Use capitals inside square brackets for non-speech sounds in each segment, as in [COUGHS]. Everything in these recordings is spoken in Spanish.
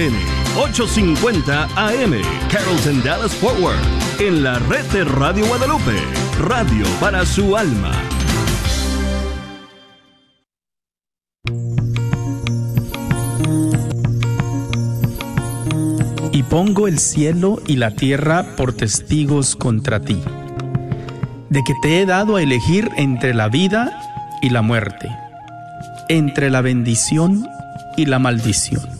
KJON 850 AM, Carrollton Dallas Forward, en la red de Radio Guadalupe, radio para su alma. Y pongo el cielo y la tierra por testigos contra ti, de que te he dado a elegir entre la vida y la muerte, entre la bendición y la maldición.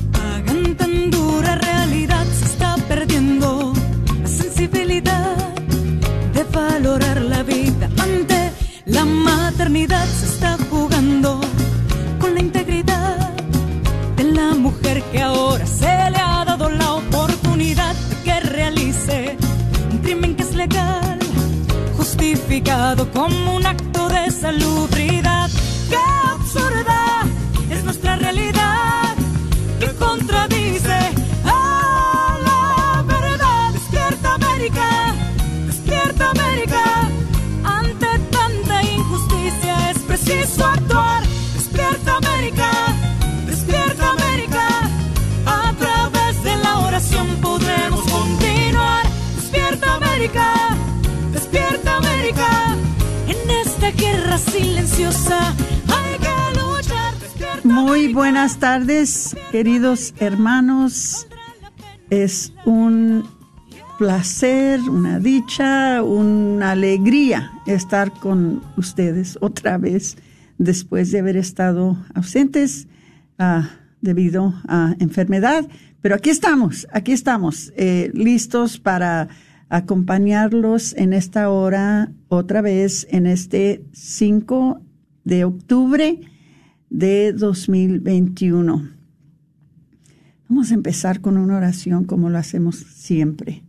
vida ante la maternidad. Se está jugando con la integridad de la mujer que ahora se le ha dado la oportunidad de que realice un crimen que es legal, justificado como un Muy buenas tardes, queridos hermanos. Es un placer, una dicha, una alegría estar con ustedes otra vez después de haber estado ausentes ah, debido a enfermedad. Pero aquí estamos, aquí estamos, eh, listos para acompañarlos en esta hora otra vez en este 5 de octubre de 2021. Vamos a empezar con una oración como lo hacemos siempre.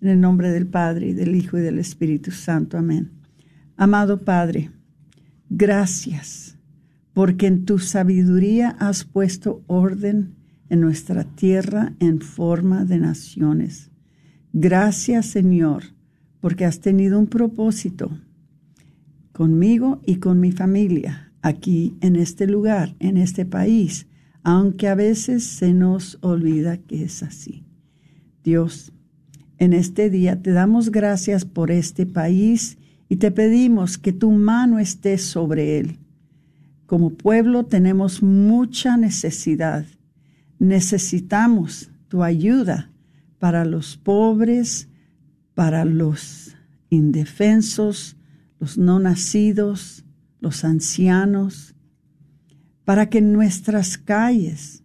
En el nombre del Padre, del Hijo y del Espíritu Santo. Amén. Amado Padre, gracias porque en tu sabiduría has puesto orden en nuestra tierra en forma de naciones. Gracias Señor porque has tenido un propósito conmigo y con mi familia aquí en este lugar, en este país, aunque a veces se nos olvida que es así. Dios, en este día te damos gracias por este país y te pedimos que tu mano esté sobre él. Como pueblo tenemos mucha necesidad. Necesitamos tu ayuda para los pobres, para los indefensos, los no nacidos, los ancianos, para que nuestras calles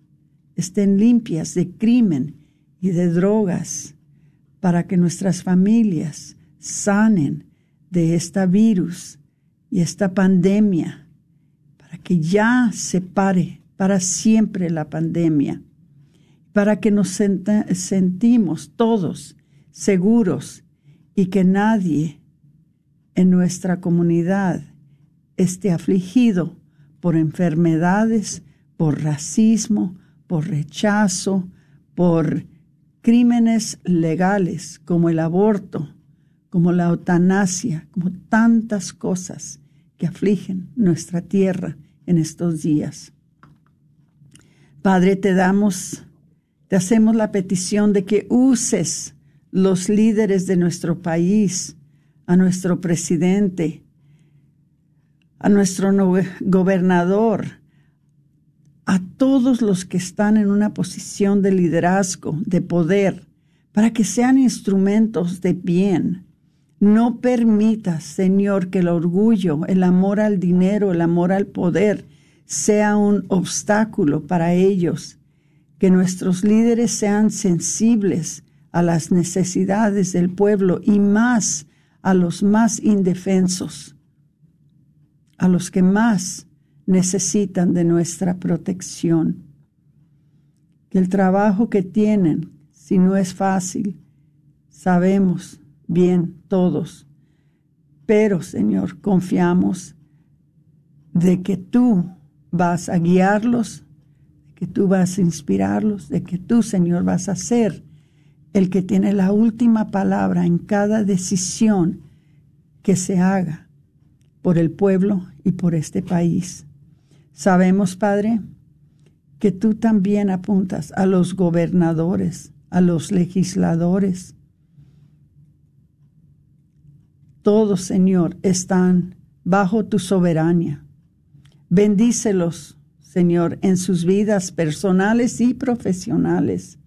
estén limpias de crimen y de drogas, para que nuestras familias sanen de esta virus y esta pandemia, para que ya se pare para siempre la pandemia, para que nos sentimos todos seguros y que nadie en nuestra comunidad esté afligido por enfermedades, por racismo, por rechazo, por crímenes legales como el aborto, como la eutanasia, como tantas cosas que afligen nuestra tierra en estos días. Padre, te damos, te hacemos la petición de que uses los líderes de nuestro país, a nuestro presidente, a nuestro gobernador, a todos los que están en una posición de liderazgo, de poder, para que sean instrumentos de bien. No permitas, Señor, que el orgullo, el amor al dinero, el amor al poder sea un obstáculo para ellos. Que nuestros líderes sean sensibles a las necesidades del pueblo y más a los más indefensos a los que más necesitan de nuestra protección. del trabajo que tienen, si no es fácil, sabemos bien todos. Pero, Señor, confiamos de que tú vas a guiarlos, de que tú vas a inspirarlos, de que tú, Señor, vas a ser el que tiene la última palabra en cada decisión que se haga por el pueblo y por este país. Sabemos, Padre, que tú también apuntas a los gobernadores, a los legisladores. Todos, Señor, están bajo tu soberanía. Bendícelos, Señor, en sus vidas personales y profesionales.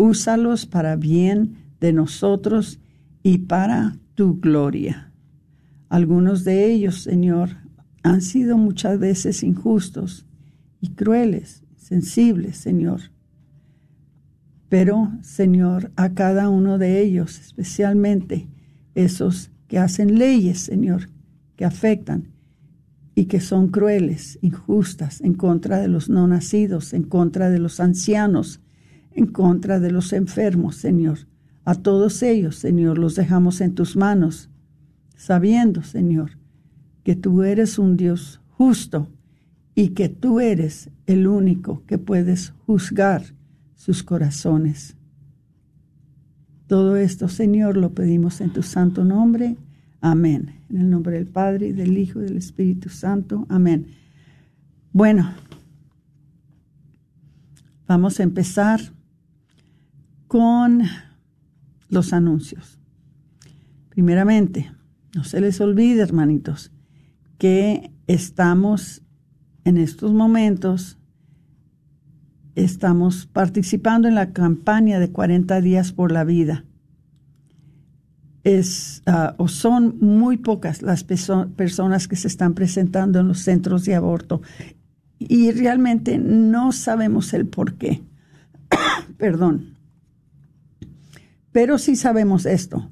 Úsalos para bien de nosotros y para tu gloria. Algunos de ellos, Señor, han sido muchas veces injustos y crueles, sensibles, Señor. Pero, Señor, a cada uno de ellos, especialmente esos que hacen leyes, Señor, que afectan y que son crueles, injustas, en contra de los no nacidos, en contra de los ancianos, en contra de los enfermos, Señor. A todos ellos, Señor, los dejamos en tus manos, sabiendo, Señor, que tú eres un Dios justo y que tú eres el único que puedes juzgar sus corazones. Todo esto, Señor, lo pedimos en tu santo nombre. Amén. En el nombre del Padre, del Hijo y del Espíritu Santo. Amén. Bueno, vamos a empezar con los anuncios. Primeramente, no se les olvide, hermanitos, que estamos en estos momentos, estamos participando en la campaña de 40 días por la vida. Es, ah, o son muy pocas las personas que se están presentando en los centros de aborto y realmente no sabemos el por qué. [COUGHS] Perdón. Pero sí sabemos esto,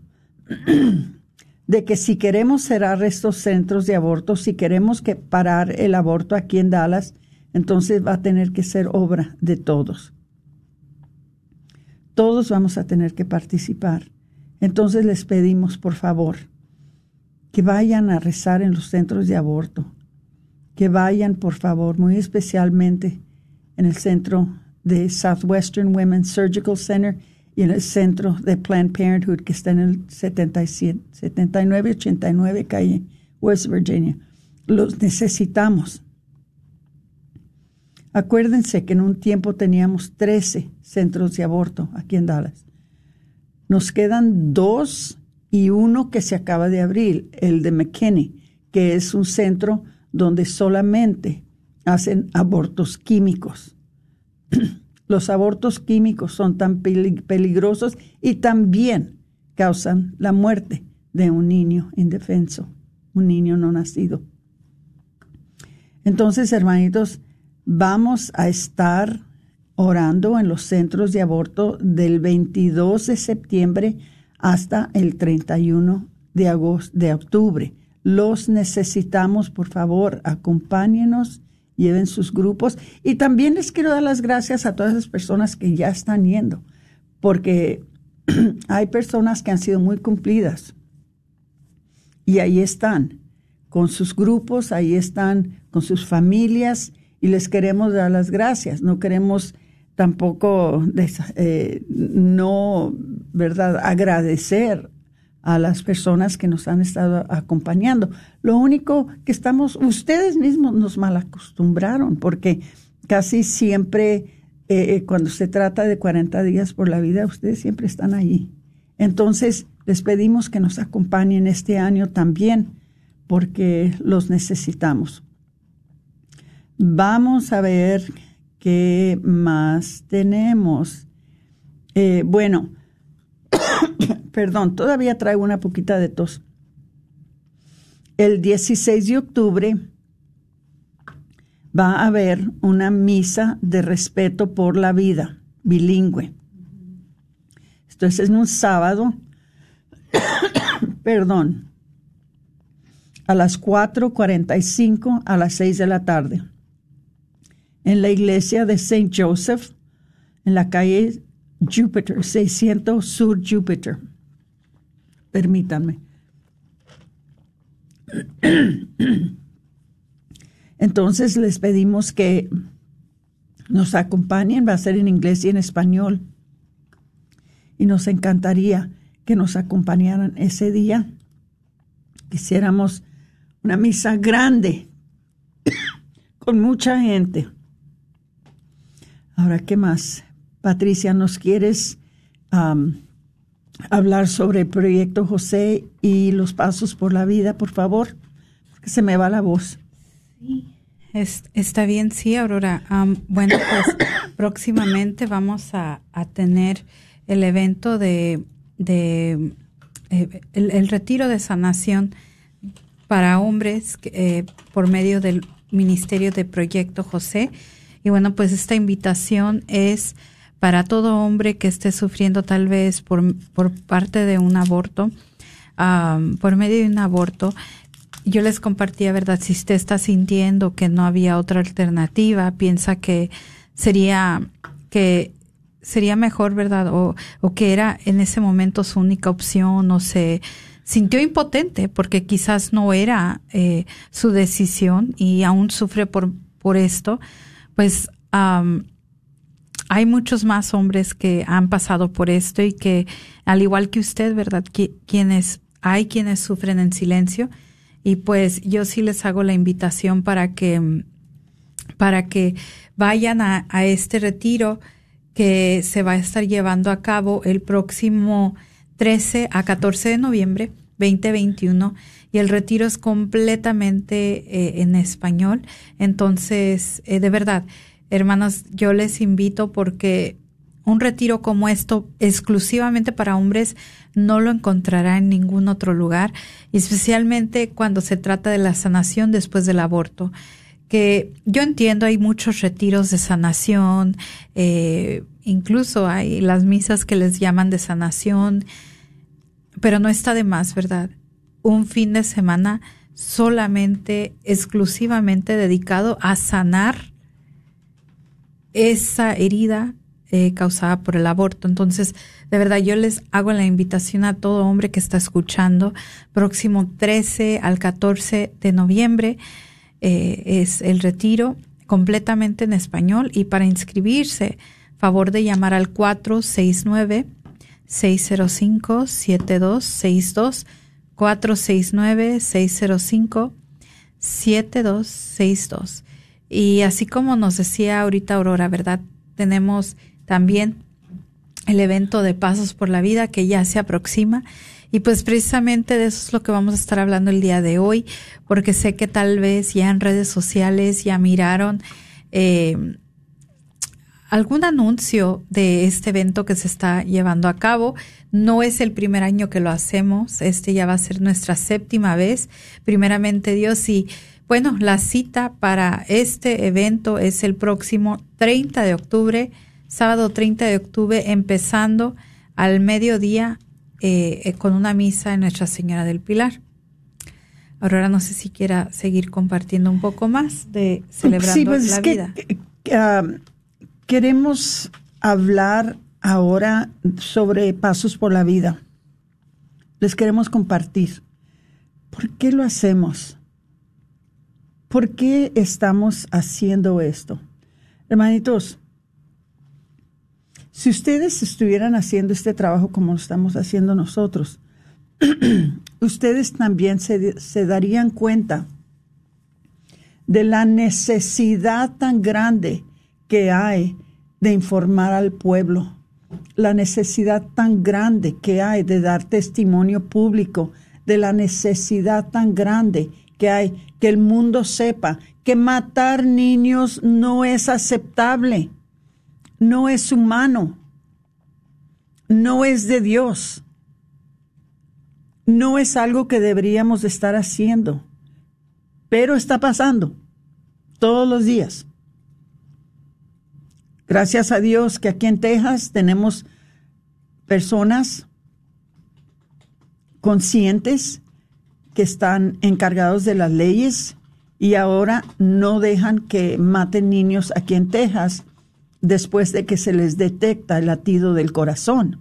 [CLEARS THROAT] de que si queremos cerrar estos centros de aborto, si queremos que parar el aborto aquí en Dallas, entonces va a tener que ser obra de todos. Todos vamos a tener que participar. Entonces les pedimos, por favor, que vayan a rezar en los centros de aborto, que vayan, por favor, muy especialmente en el centro de Southwestern Women's Surgical Center y en el centro de Planned Parenthood que está en el 77, 7989 calle West Virginia. Los necesitamos. Acuérdense que en un tiempo teníamos 13 centros de aborto aquí en Dallas. Nos quedan dos y uno que se acaba de abrir, el de McKinney, que es un centro donde solamente hacen abortos químicos. [CLEARS THROAT] Los abortos químicos son tan peligrosos y también causan la muerte de un niño indefenso, un niño no nacido. Entonces, hermanitos, vamos a estar orando en los centros de aborto del 22 de septiembre hasta el 31 de agosto de octubre. Los necesitamos, por favor, acompáñenos lleven sus grupos. Y también les quiero dar las gracias a todas las personas que ya están yendo, porque [CLEARS THROAT] hay personas que han sido muy cumplidas. Y ahí están, con sus grupos, ahí están con sus familias, y les queremos dar las gracias. No queremos tampoco eh, no, ¿verdad?, agradecer a las personas que nos han estado acompañando. Lo único que estamos, ustedes mismos nos malacostumbraron, porque casi siempre eh, cuando se trata de 40 días por la vida, ustedes siempre están allí. Entonces, les pedimos que nos acompañen este año también, porque los necesitamos. Vamos a ver qué más tenemos. Eh, bueno, Perdón, todavía traigo una poquita de tos. El 16 de octubre va a haber una misa de respeto por la vida, bilingüe. Esto es en un sábado, [COUGHS] perdón, a las 4.45 a las 6 de la tarde, en la iglesia de St. Joseph en la calle Jupiter, 600 Sur Jupiter. Permítanme. Entonces les pedimos que nos acompañen, va a ser en inglés y en español. Y nos encantaría que nos acompañaran ese día. Quisiéramos una misa grande, [COUGHS] con mucha gente. Ahora, ¿qué más? Patricia, ¿nos quieres hablar sobre el proyecto José y los pasos por la vida, por favor? Porque se me va la voz. Sí, está bien, sí, Aurora. bueno, pues [COUGHS] próximamente vamos a, tener el evento de, de eh, el, retiro de sanación para hombres eh, por medio del Ministerio de Proyecto José. Y bueno, pues esta invitación es para todo hombre que esté sufriendo tal vez por, por parte de un aborto, por medio de un aborto. Yo les compartía, ¿verdad? Si usted está sintiendo que no había otra alternativa, piensa que sería, que sería mejor, ¿verdad? O, o que era en ese momento su única opción, o se sintió impotente porque quizás no era eh, su decisión y aún sufre por, por esto, pues hay muchos más hombres que han pasado por esto y que, al igual que usted, ¿verdad? quienes, hay quienes sufren en silencio y pues yo sí les hago la invitación para que, para que vayan a, a este retiro que se va a estar llevando a cabo el próximo 13 a 14 de noviembre 2021 y el retiro es completamente eh, en español. Entonces, eh, de verdad, hermanos, yo les invito porque un retiro como esto, exclusivamente para hombres, no lo encontrará en ningún otro lugar, especialmente cuando se trata de la sanación después del aborto. Que yo entiendo, hay muchos retiros de sanación, eh, incluso hay las misas que les llaman de sanación, pero no está de más, ¿verdad? Un fin de semana solamente, exclusivamente dedicado a sanar esa herida eh, causada por el aborto. Entonces, de verdad, yo les hago la invitación a todo hombre que está escuchando. Próximo 13 al 14 de noviembre eh, es el retiro completamente en español y para inscribirse, favor de llamar al 469 605 7262 469 605 7262 y así como nos decía ahorita Aurora, ¿verdad? Tenemos también el evento de Pasos por la Vida que ya se aproxima. Y pues precisamente de eso es lo que vamos a estar hablando el día de hoy, porque sé que tal vez ya en redes sociales ya miraron eh, algún anuncio de este evento que se está llevando a cabo. No es el primer año que lo hacemos, este ya va a ser nuestra séptima vez, primeramente Dios, y bueno, la cita para este evento es el próximo 30 de octubre, sábado 30 de octubre, empezando al mediodía eh, eh, con una misa en Nuestra Señora del Pilar. Aurora, no sé si quiera seguir compartiendo un poco más de celebrando pues la vida. Ah, queremos hablar ahora sobre pasos por la vida. Les queremos compartir. ¿Por qué lo hacemos? ¿Por qué estamos haciendo esto? Hermanitos, si ustedes estuvieran haciendo este trabajo como lo estamos haciendo nosotros, [CLEARS THROAT] ustedes también se, se, darían cuenta de la necesidad tan grande que hay de informar al pueblo, la necesidad tan grande que hay de dar testimonio público, de la necesidad tan grande que hay, que el mundo sepa que matar niños no es aceptable, no es humano, no es de Dios, no es algo que deberíamos estar haciendo, pero está pasando todos los días. Gracias a Dios que aquí en Texas tenemos personas conscientes que están encargados de las leyes y ahora no dejan que maten niños aquí en Texas. después de que se les detecta el latido del corazón.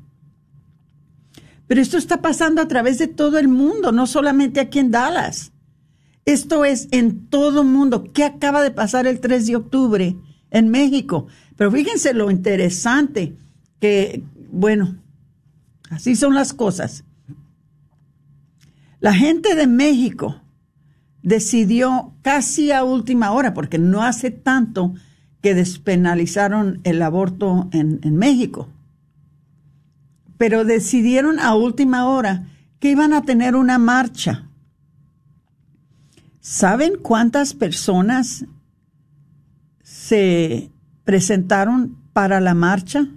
Pero esto está pasando a través de todo el mundo, no solamente aquí en Dallas. Esto es en todo el mundo. ¿Qué acaba de pasar el 3 de octubre en México? Pero fíjense lo interesante que, bueno, así son las cosas. La gente de México decidió casi a última hora, porque no hace tanto que despenalizaron el aborto en, México pero decidieron a última hora que iban a tener una marcha. ¿Saben cuántas personas se presentaron para la marcha?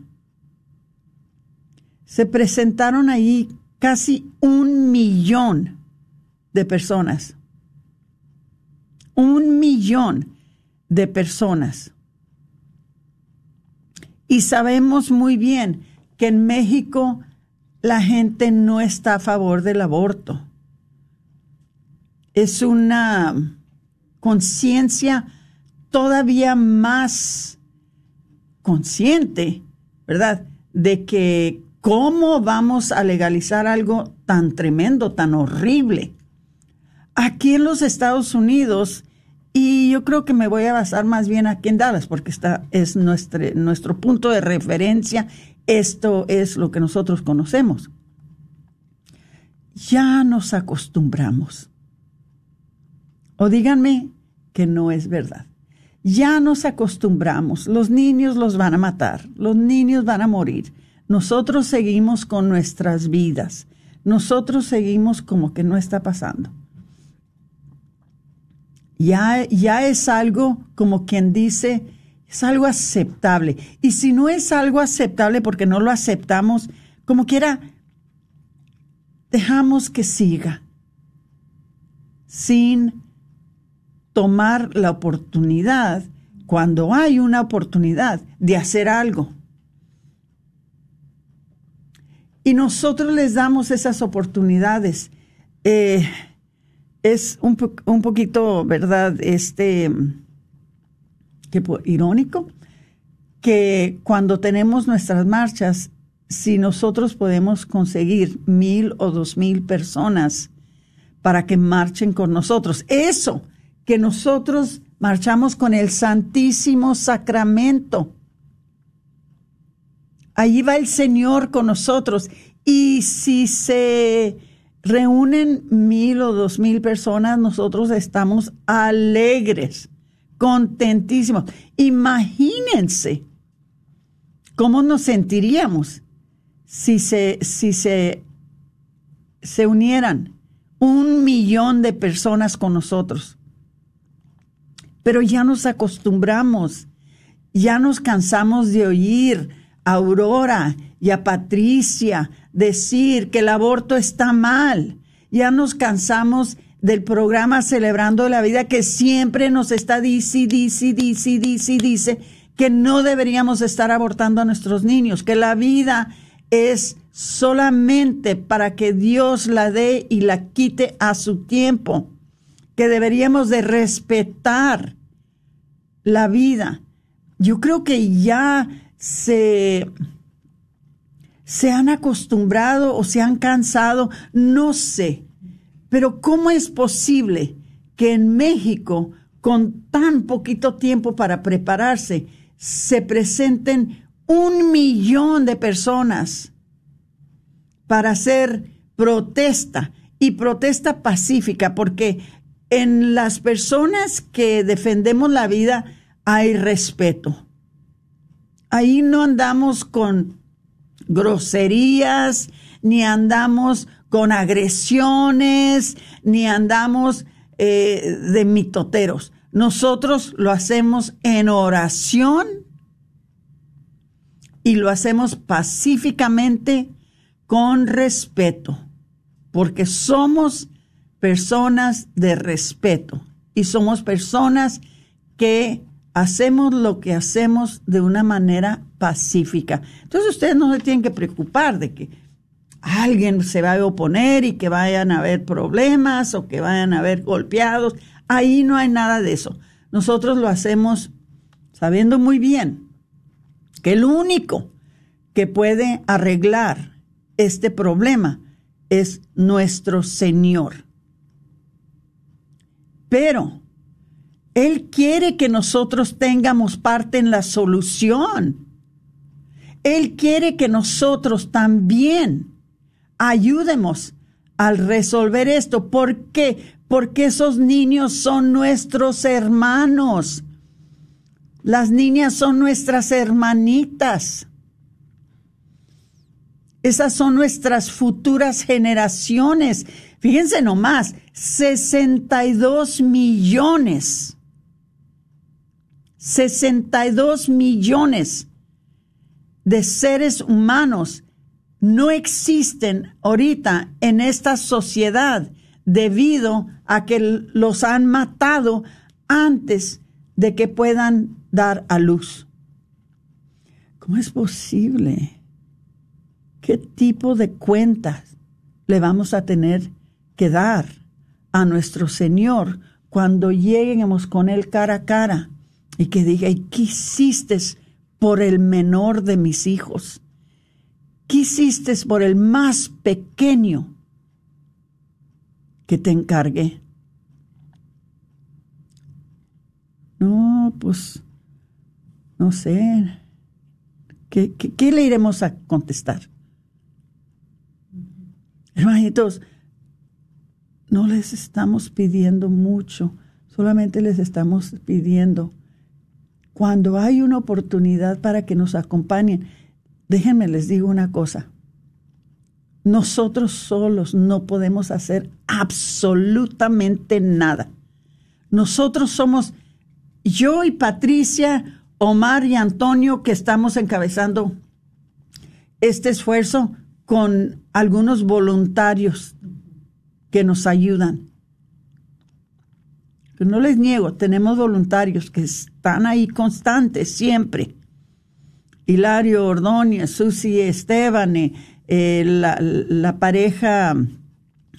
Se presentaron allí casi un millón de personas. Un millón de personas. Y sabemos muy bien que en México la gente no está a favor del aborto. Es una conciencia todavía más consciente, ¿verdad? De que cómo vamos a legalizar algo tan tremendo, tan horrible. Aquí en los Estados Unidos, y yo creo que me voy a basar más bien aquí en Dallas, porque esta es nuestro, nuestro punto de referencia esto es lo que nosotros conocemos. Ya nos acostumbramos. O díganme que no es verdad. Ya nos acostumbramos. Los niños los van a matar. Los niños van a morir. Nosotros seguimos con nuestras vidas. Nosotros seguimos como que no está pasando. Ya, ya es algo como quien dice, es algo aceptable. Y si no es algo aceptable porque no lo aceptamos, como quiera, dejamos que siga sin tomar la oportunidad, cuando hay una oportunidad de hacer algo. Y nosotros les damos esas oportunidades. Eh, es un, un poquito, ¿verdad? Este que irónico, que cuando tenemos nuestras marchas, si nosotros podemos conseguir mil o dos mil personas para que marchen con nosotros, eso, que nosotros marchamos con el Santísimo Sacramento. Allí va el Señor con nosotros. Y si se reúnen mil o dos mil personas, nosotros estamos alegres contentísimos. Imagínense cómo nos sentiríamos si se, si se, se unieran un millón de personas con nosotros. Pero ya nos acostumbramos, ya nos cansamos de oír Aurora y a Patricia decir que el aborto está mal. Ya nos cansamos del programa Celebrando la Vida que siempre nos está dice, dice, dice, dice, dice que no deberíamos estar abortando a nuestros niños, que la vida es solamente para que Dios la dé y la quite a su tiempo, que deberíamos de respetar la vida. Yo creo que ya se, se han acostumbrado o se han cansado, no sé, pero ¿cómo es posible que en México, con tan poquito tiempo para prepararse, se presenten un millón de personas para hacer protesta y protesta pacífica? Porque en las personas que defendemos la vida hay respeto. Ahí no andamos con groserías, ni andamos con agresiones, ni andamos eh, de mitoteros. Nosotros lo hacemos en oración y lo hacemos pacíficamente con respeto, porque somos personas de respeto y somos personas que hacemos lo que hacemos de una manera pacífica. Entonces ustedes no se tienen que preocupar de que alguien se va a oponer y que vayan a haber problemas o que vayan a haber golpeados. Ahí no hay nada de eso. Nosotros lo hacemos sabiendo muy bien que el único que puede arreglar este problema es nuestro Señor. Pero Él quiere que nosotros tengamos parte en la solución. Él quiere que nosotros también ayudemos al resolver esto. ¿Por qué? Porque esos niños son nuestros hermanos. Las niñas son nuestras hermanitas. Esas son nuestras futuras generaciones. Fíjense nomás, 62 millones. 62 millones de seres humanos no existen ahorita en esta sociedad debido a que los han matado antes de que puedan dar a luz. ¿Cómo es posible? ¿Qué tipo de cuentas le vamos a tener que dar a nuestro Señor cuando lleguemos con Él cara a cara y que diga, ¿y qué hiciste por el menor de mis hijos? ¿Qué hiciste por el más pequeño que te encargué? No, pues, no sé. ¿Qué, qué le iremos a contestar? Hermanitos, no les estamos pidiendo mucho, solamente les estamos pidiendo cuando hay una oportunidad para que nos acompañen. Déjenme les digo una cosa. Nosotros solos no podemos hacer absolutamente nada. Nosotros somos yo y Patricia, Omar y Antonio que estamos encabezando este esfuerzo con algunos voluntarios que nos ayudan. No les niego, tenemos voluntarios que están ahí constantes siempre. Hilario Ordóñez, Susi Esteban, eh, la, pareja,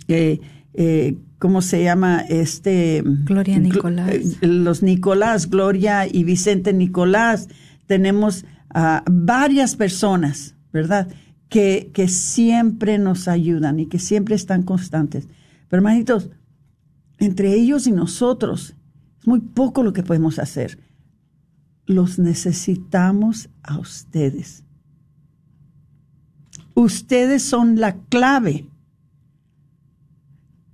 eh, eh, ¿cómo se llama? Este, Gloria Nicolás. los Nicolás, Gloria y Vicente Nicolás. Tenemos a varias personas, ¿verdad? que, que siempre nos ayudan y que siempre están constantes. Pero hermanitos, entre ellos y nosotros, es muy poco lo que podemos hacer. Los necesitamos a ustedes. Ustedes son la clave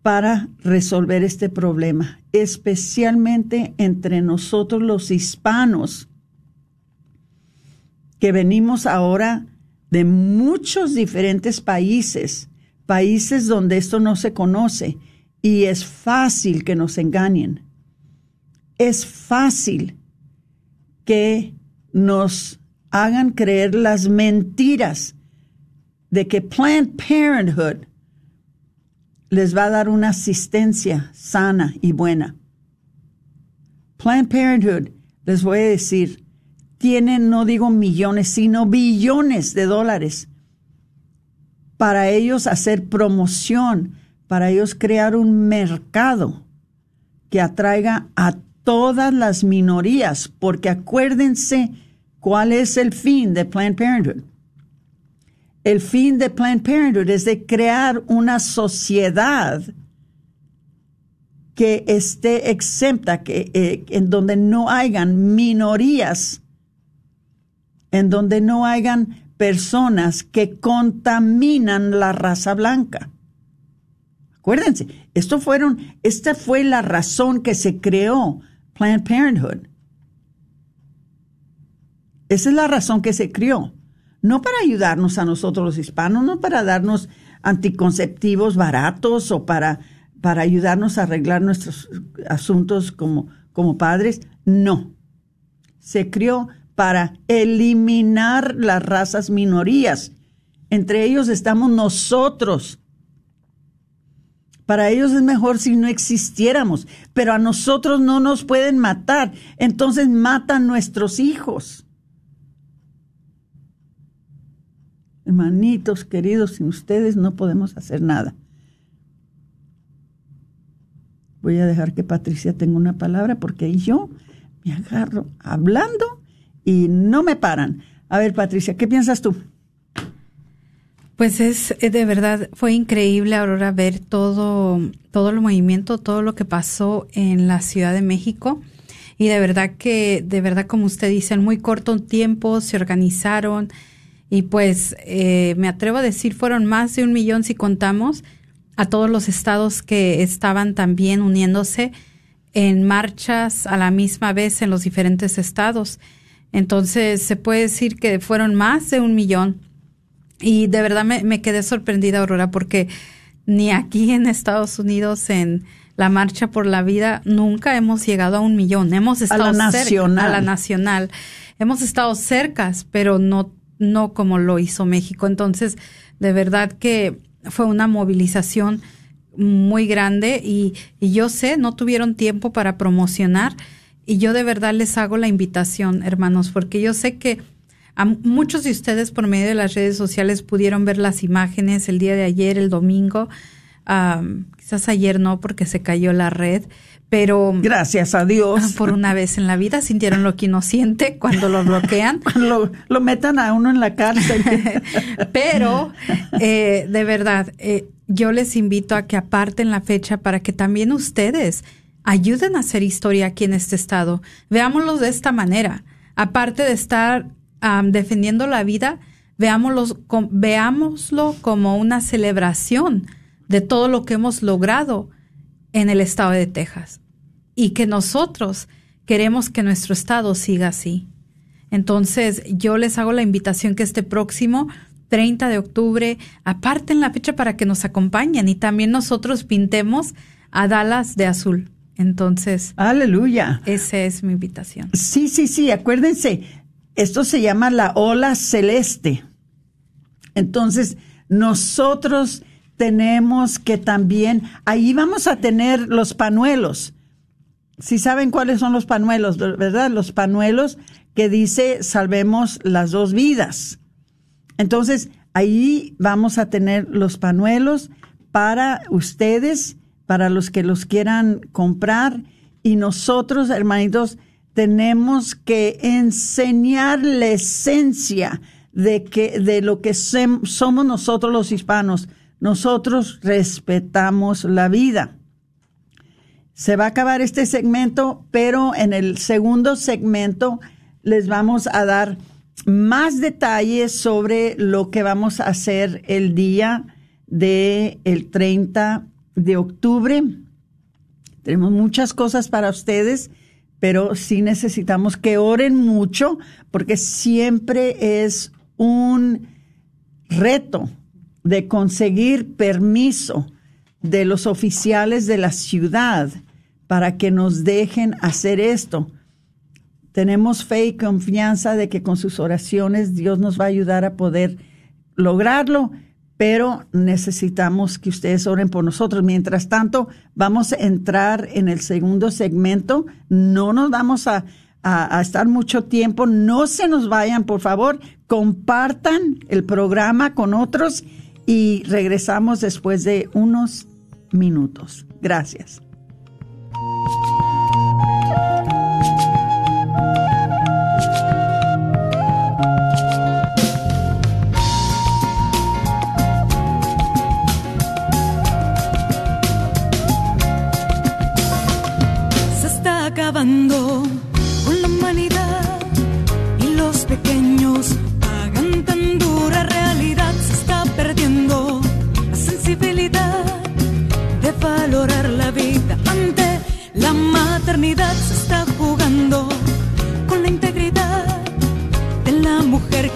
para resolver este problema, especialmente entre nosotros los hispanos, que venimos ahora de muchos diferentes países, países donde esto no se conoce y es fácil que nos engañen. Es fácil que nos hagan creer las mentiras de que Planned Parenthood les va a dar una asistencia sana y buena. Planned Parenthood, les voy a decir, tienen, no digo millones, sino billones de dólares para ellos hacer promoción, para ellos crear un mercado que atraiga a todas las minorías, porque acuérdense cuál es el fin de Planned Parenthood. El fin de Planned Parenthood es de crear una sociedad que esté exenta, que, eh, en donde no hayan minorías en donde no hayan personas que contaminan la raza blanca. Acuérdense, esto fueron, esta fue la razón que se creó Planned Parenthood. Esa es la razón que se creó. No para ayudarnos a nosotros los hispanos, no para darnos anticonceptivos baratos o para, para ayudarnos a arreglar nuestros asuntos como, como padres. No. Se creó para eliminar las razas minorías. Entre ellos estamos nosotros. Para ellos es mejor si no existiéramos, pero a nosotros no nos pueden matar, entonces matan nuestros hijos. Hermanitos queridos, sin ustedes no podemos hacer nada. Voy a dejar que Patricia tenga una palabra porque yo me agarro hablando y no me paran. A ver, Patricia, ¿qué piensas tú? Pues es eh, de verdad fue increíble Aurora ver todo todo el movimiento, todo lo que pasó en la Ciudad de México. Y de verdad que de verdad como usted dice en muy corto tiempo se organizaron. Y pues eh, me atrevo a decir fueron más de un millón si contamos a todos los estados que estaban también uniéndose en marchas a la misma vez en los diferentes estados. Entonces se puede decir que fueron más de un millón y de verdad me, me quedé sorprendida, Aurora, porque ni aquí en Estados Unidos en la marcha por la vida nunca hemos llegado a un millón. Hemos estado a la nacional. a la nacional. Hemos estado cercas, pero no no como lo hizo México. Entonces, de verdad que fue una movilización muy grande y, y yo sé, no tuvieron tiempo para promocionar y yo de verdad les hago la invitación, hermanos, porque yo sé que a muchos de ustedes por medio de las redes sociales pudieron ver las imágenes el día de ayer, el domingo. quizás ayer no porque se cayó la red, pero gracias a Dios. por una vez en la vida sintieron lo que uno siente cuando lo bloquean. [LAUGHS] Lo, lo metan a uno en la cárcel. [LAUGHS] Pero eh, de verdad eh, yo les invito a que aparten la fecha para que también ustedes ayuden a hacer historia aquí en este estado. Veámoslo de esta manera. Aparte de estar defendiendo la vida, veámoslo, veámoslo como una celebración de todo lo que hemos logrado en el estado de Texas y que nosotros queremos que nuestro estado siga así. Entonces, yo les hago la invitación que este próximo 30 de octubre aparten la fecha para que nos acompañen y también nosotros pintemos a Dallas de azul. Entonces, aleluya. Esa es mi invitación. Sí, sí, sí, acuérdense, esto se llama la ola celeste. Entonces, nosotros tenemos que también, ahí vamos a tener los panuelos. Si saben cuáles son los panuelos, ¿verdad? Los panuelos que dice salvemos las dos vidas. Entonces, ahí vamos a tener los panuelos para ustedes, para los que los quieran comprar. Y nosotros, hermanitos, tenemos que enseñar la esencia de que de lo que somos nosotros los hispanos. Nosotros respetamos la vida. Se va a acabar este segmento, pero en el segundo segmento les vamos a dar más detalles sobre lo que vamos a hacer el día de el 30 de octubre. Tenemos muchas cosas para ustedes pero sí necesitamos que oren mucho porque siempre es un reto de conseguir permiso de los oficiales de la ciudad para que nos dejen hacer esto. Tenemos fe y confianza de que con sus oraciones Dios nos va a ayudar a poder lograrlo pero necesitamos que ustedes oren por nosotros. Mientras tanto, vamos a entrar en el segundo segmento. No nos vamos a, estar mucho tiempo. No se nos vayan, por favor. Compartan el programa con otros y regresamos después de unos minutos. Gracias.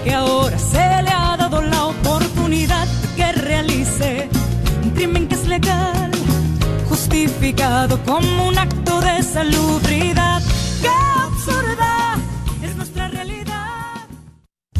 Que ahora se le ha dado la oportunidad de que realice un crimen que es legal justificado como un acto de salubridad.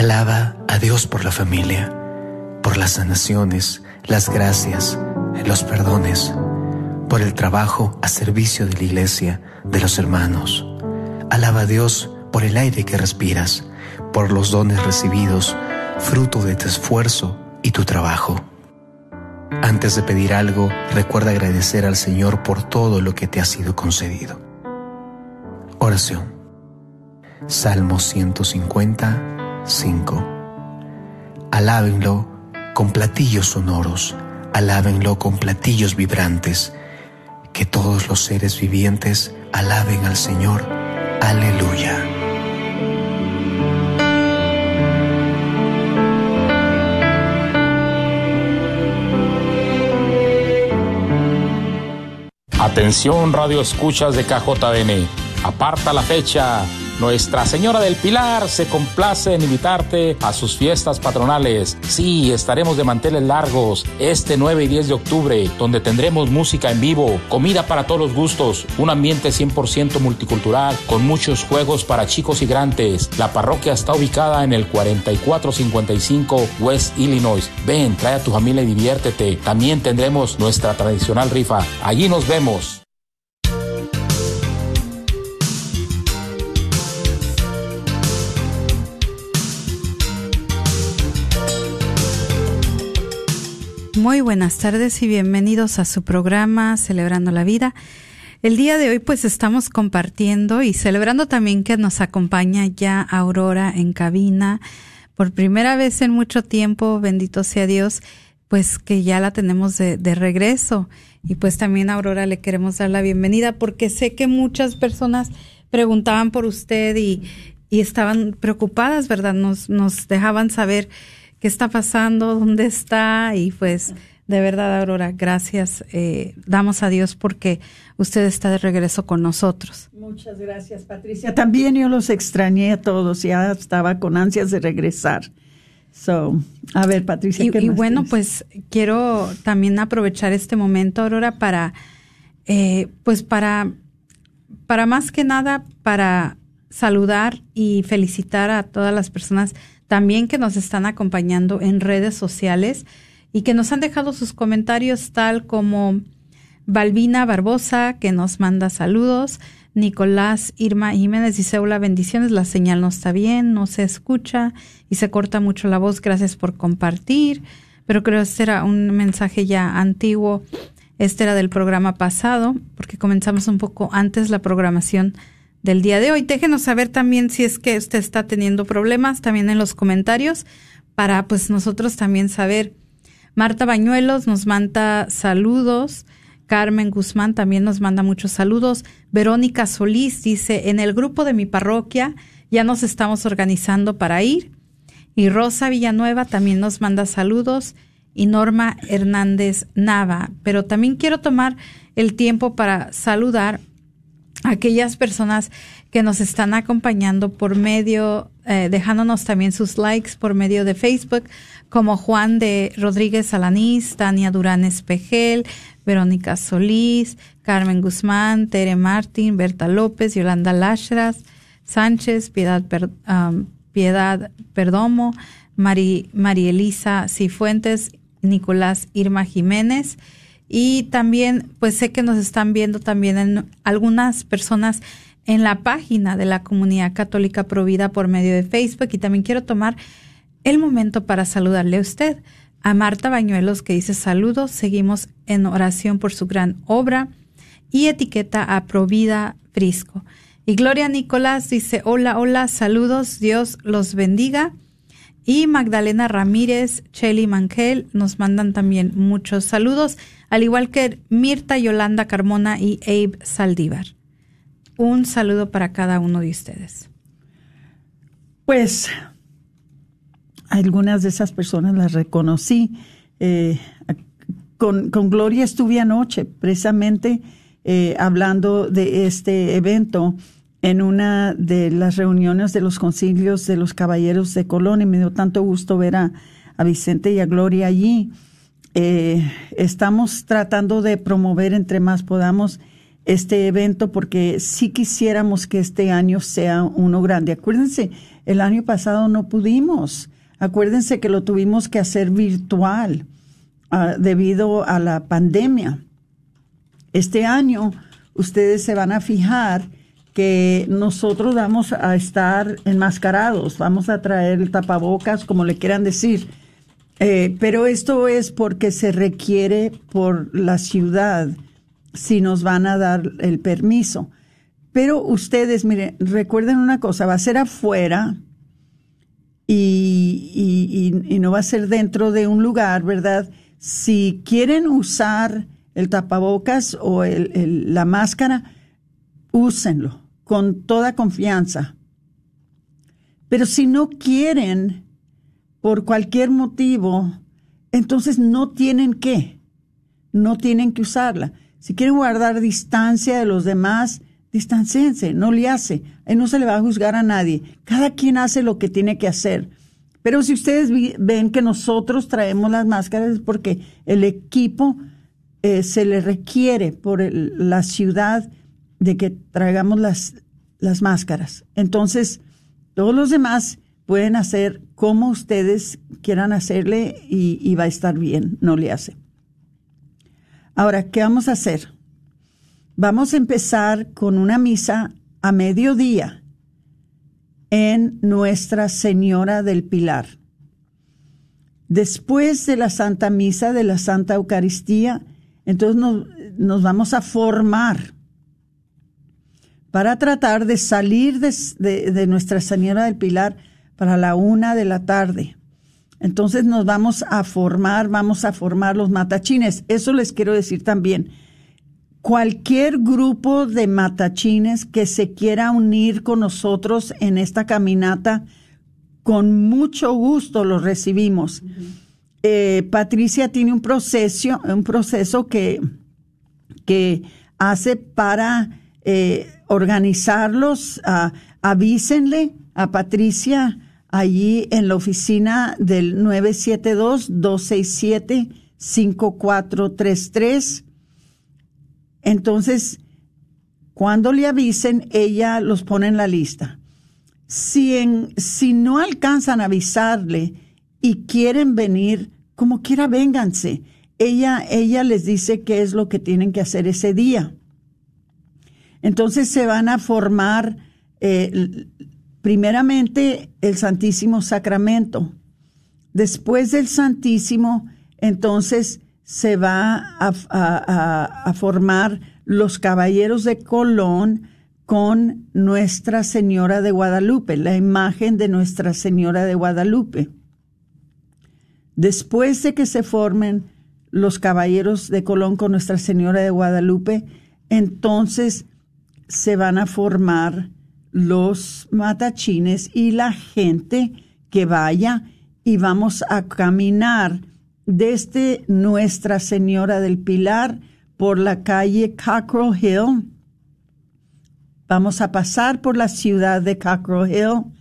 Alaba a Dios por la familia, por las sanaciones, las gracias, los perdones, por el trabajo a servicio de la iglesia, de los hermanos. Alaba a Dios por el aire que respiras, por los dones recibidos, fruto de tu esfuerzo y tu trabajo. Antes de pedir algo, recuerda agradecer al Señor por todo lo que te ha sido concedido. Oración. Salmo 155. Alábenlo con platillos sonoros, alábenlo con platillos vibrantes. Que todos los seres vivientes alaben al Señor. Aleluya. Atención Radio Escuchas de KJN. Aparta la fecha nuestra Señora del Pilar se complace en invitarte a sus fiestas patronales. Sí, estaremos de manteles largos este 9 y 10 de octubre, donde tendremos música en vivo, comida para todos los gustos, un ambiente 100% multicultural con muchos juegos para chicos y grandes. La parroquia está ubicada en el 4455 West Illinois. Ven, trae a tu familia y diviértete. También tendremos nuestra tradicional rifa. Allí nos vemos. Muy buenas tardes y bienvenidos a su programa Celebrando la Vida. El día de hoy pues estamos compartiendo y celebrando también que nos acompaña ya Aurora en cabina. Por primera vez en mucho tiempo, bendito sea Dios, pues que ya la tenemos de, regreso. Y pues también a Aurora le queremos dar la bienvenida porque sé que muchas personas preguntaban por usted y, estaban preocupadas, ¿verdad? Nos dejaban saber qué está pasando, dónde está y pues de verdad, Aurora, gracias. Eh, damos a Dios porque usted está de regreso con nosotros. Muchas gracias, Patricia. También yo los extrañé a todos, ya estaba con ansias de regresar. So, a ver, Patricia. Y, y bueno, pues quiero también aprovechar este momento, Aurora, para, eh, pues para, para más que nada, para saludar y felicitar a todas las personas también que nos están acompañando en redes sociales y que nos han dejado sus comentarios tal como Balbina Barbosa, que nos manda saludos, Nicolás Irma Jiménez dice hola, bendiciones, la señal no está bien, no se escucha y se corta mucho la voz, gracias por compartir, pero creo que este era un mensaje ya antiguo, este era del programa pasado, porque comenzamos un poco antes la programación del día de hoy. Déjenos saber también si es que usted está teniendo problemas también en los comentarios para pues nosotros también saber. Marta Bañuelos nos manda saludos. Carmen Guzmán también nos manda muchos saludos. Verónica Solís dice, en el grupo de mi parroquia ya nos estamos organizando para ir. Y Rosa Villanueva también nos manda saludos. Y Norma Hernández Nava. Pero también quiero tomar el tiempo para saludar aquellas personas que nos están acompañando por medio, eh, dejándonos también sus likes por medio de Facebook, como Juan de Rodríguez Alanís, Tania Durán Espejel, Verónica Solís, Carmen Guzmán, Tere Martín, Berta López, Yolanda Lashras, Sánchez, Piedad, Piedad Perdomo, Mari, Marielisa Cifuentes, Nicolás Irma Jiménez, y también, pues sé que nos están viendo también en algunas personas en la página de la Comunidad Católica Provida por medio de Facebook. Y también quiero tomar el momento para saludarle a usted, a Marta Bañuelos, que dice saludos. Seguimos en oración por su gran obra y etiqueta a Provida Frisco. Y Gloria Nicolás dice, hola, hola, saludos, Dios los bendiga. Y Magdalena Ramírez, Chelly Mangel nos mandan también muchos saludos al igual que Mirta Yolanda Carmona y Abe Saldívar. Un saludo para cada uno de ustedes. Pues algunas de esas personas las reconocí. Eh, con, Gloria estuve anoche precisamente eh, hablando de este evento en una de las reuniones de los concilios de los caballeros de Colón y me dio tanto gusto ver a, Vicente y a Gloria allí eh, estamos tratando de promover entre más podamos este evento porque sí quisiéramos que este año sea uno grande. Acuérdense, el año pasado no pudimos. Acuérdense que lo tuvimos que hacer virtual ah, debido a la pandemia. Este año ustedes se van a fijar que nosotros vamos a estar enmascarados, vamos a traer tapabocas, como le quieran decir. Eh, pero esto es porque se requiere por la ciudad si nos van a dar el permiso. Pero ustedes, miren, recuerden una cosa, va a ser afuera y, y, no va a ser dentro de un lugar, ¿verdad? Si quieren usar el tapabocas o el, la máscara, úsenlo con toda confianza. Pero si no quieren, por cualquier motivo, entonces no tienen que, no tienen que usarla. Si quieren guardar distancia de los demás, distanciense, no le hace. Ahí no se le va a juzgar a nadie. Cada quien hace lo que tiene que hacer. Pero si ustedes ven que nosotros traemos las máscaras es porque el equipo eh, se le requiere por la ciudad de que traigamos las, las máscaras. Entonces, todos los demás pueden hacer como ustedes quieran hacerle y, y va a estar bien, no le hace. Ahora, ¿qué vamos a hacer? Vamos a empezar con una misa a mediodía en Nuestra Señora del Pilar. Después de la Santa Misa, de la Santa Eucaristía, entonces nos, vamos a formar para tratar de salir de, de Nuestra Señora del Pilar para la una de la tarde. Entonces nos vamos a formar, vamos a formar los matachines. Eso les quiero decir también. Cualquier grupo de matachines que se quiera unir con nosotros en esta caminata, con mucho gusto los recibimos. Eh, Patricia tiene un proceso, un proceso que, que hace para eh, organizarlos. Ah, avísenle a Patricia allí en la oficina del 972-267-5433. Entonces, cuando le avisen, ella los pone en la lista. Si, en, si no alcanzan a avisarle y quieren venir, como quiera, vénganse. Ella, ella les dice qué es lo que tienen que hacer ese día. Entonces se van a formar eh, primeramente el Santísimo Sacramento. Después del Santísimo, entonces se va a, formar los Caballeros de Colón con Nuestra Señora de Guadalupe, la imagen de Nuestra Señora de Guadalupe. Después de que se formen los Caballeros de Colón con Nuestra Señora de Guadalupe, entonces se van a formar los matachines y la gente que vaya y vamos a caminar desde Nuestra Señora del Pilar por la calle Cockrell Hill. Vamos a pasar por la ciudad de Cockrell Hill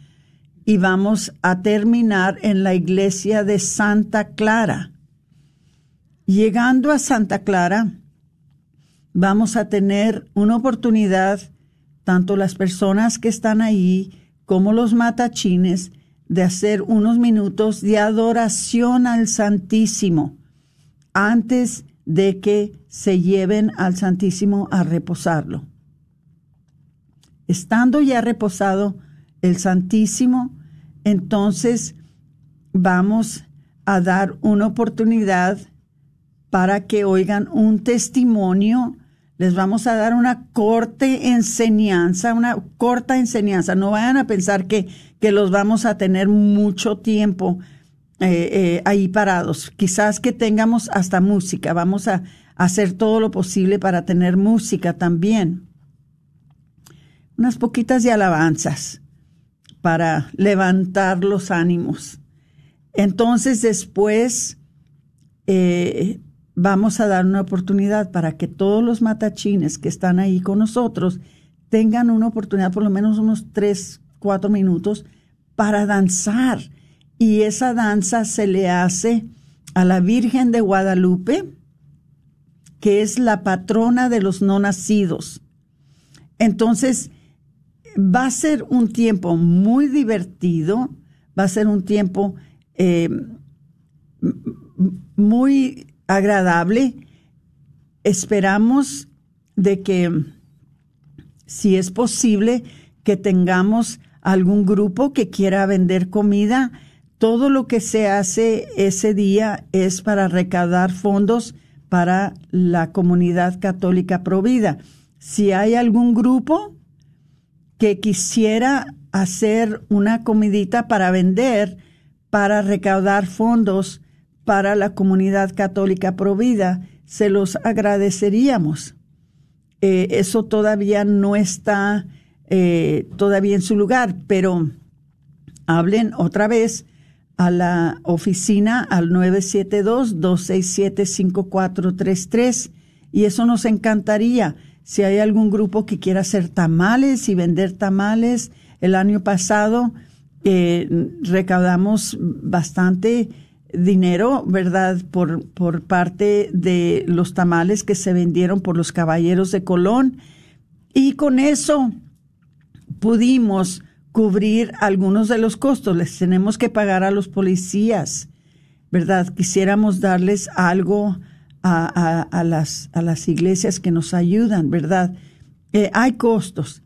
y vamos a terminar en la iglesia de Santa Clara. Llegando a Santa Clara, vamos a tener una oportunidad tanto las personas que están ahí como los matachines, de hacer unos minutos de adoración al Santísimo antes de que se lleven al Santísimo a reposarlo. Estando ya reposado el Santísimo, entonces vamos a dar una oportunidad para que oigan un testimonio les vamos a dar una corta enseñanza, una corta enseñanza. No vayan a pensar que, que los vamos a tener mucho tiempo eh, eh, ahí parados. Quizás que tengamos hasta música. Vamos a hacer todo lo posible para tener música también. Unas poquitas de alabanzas para levantar los ánimos. Entonces después eh, vamos a dar una oportunidad para que todos los matachines que están ahí con nosotros tengan una oportunidad, por lo menos unos tres, cuatro minutos, para danzar. Y esa danza se le hace a la Virgen de Guadalupe que es la patrona de los no nacidos. Entonces, va a ser un tiempo muy divertido, va a ser un tiempo eh, muy agradable. Esperamos de que, si es posible, que tengamos algún grupo que quiera vender comida. Todo lo que se hace ese día es para recaudar fondos para la comunidad católica provida. Si hay algún grupo que quisiera hacer una comidita para vender, para recaudar fondos para la comunidad católica provida, se los agradeceríamos. Eh, eso todavía no está eh, todavía en su lugar, pero hablen otra vez a la oficina al 972-267-5433 y eso nos encantaría. Si hay algún grupo que quiera hacer tamales y vender tamales, el año pasado eh, recaudamos bastante dinero, ¿verdad? Por, por parte de los tamales que se vendieron por los caballeros de Colón. Y con eso pudimos cubrir algunos de los costos. Les tenemos que pagar a los policías, ¿verdad? Quisiéramos darles algo a, a, las, a las iglesias que nos ayudan, ¿verdad? Eh, hay costos,